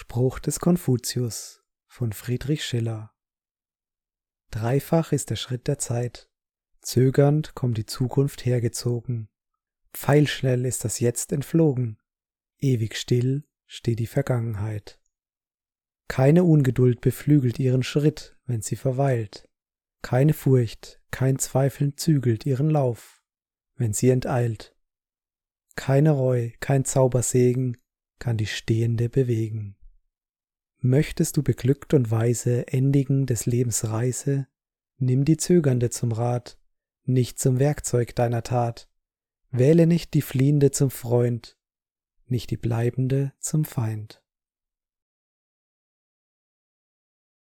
Spruch des Konfuzius von Friedrich Schiller Dreifach ist der Schritt der Zeit, zögernd kommt die Zukunft hergezogen, pfeilschnell ist das Jetzt entflogen, ewig still steht die Vergangenheit. Keine Ungeduld beflügelt ihren Schritt, wenn sie verweilt, keine Furcht, kein Zweifeln zügelt ihren Lauf, wenn sie enteilt. Keine Reu, kein Zaubersegen kann die Stehende bewegen. Möchtest du beglückt und weise endigen des Lebens Reise, nimm die Zögernde zum Rat, nicht zum Werkzeug deiner Tat, wähle nicht die Fliehende zum Freund, nicht die Bleibende zum Feind.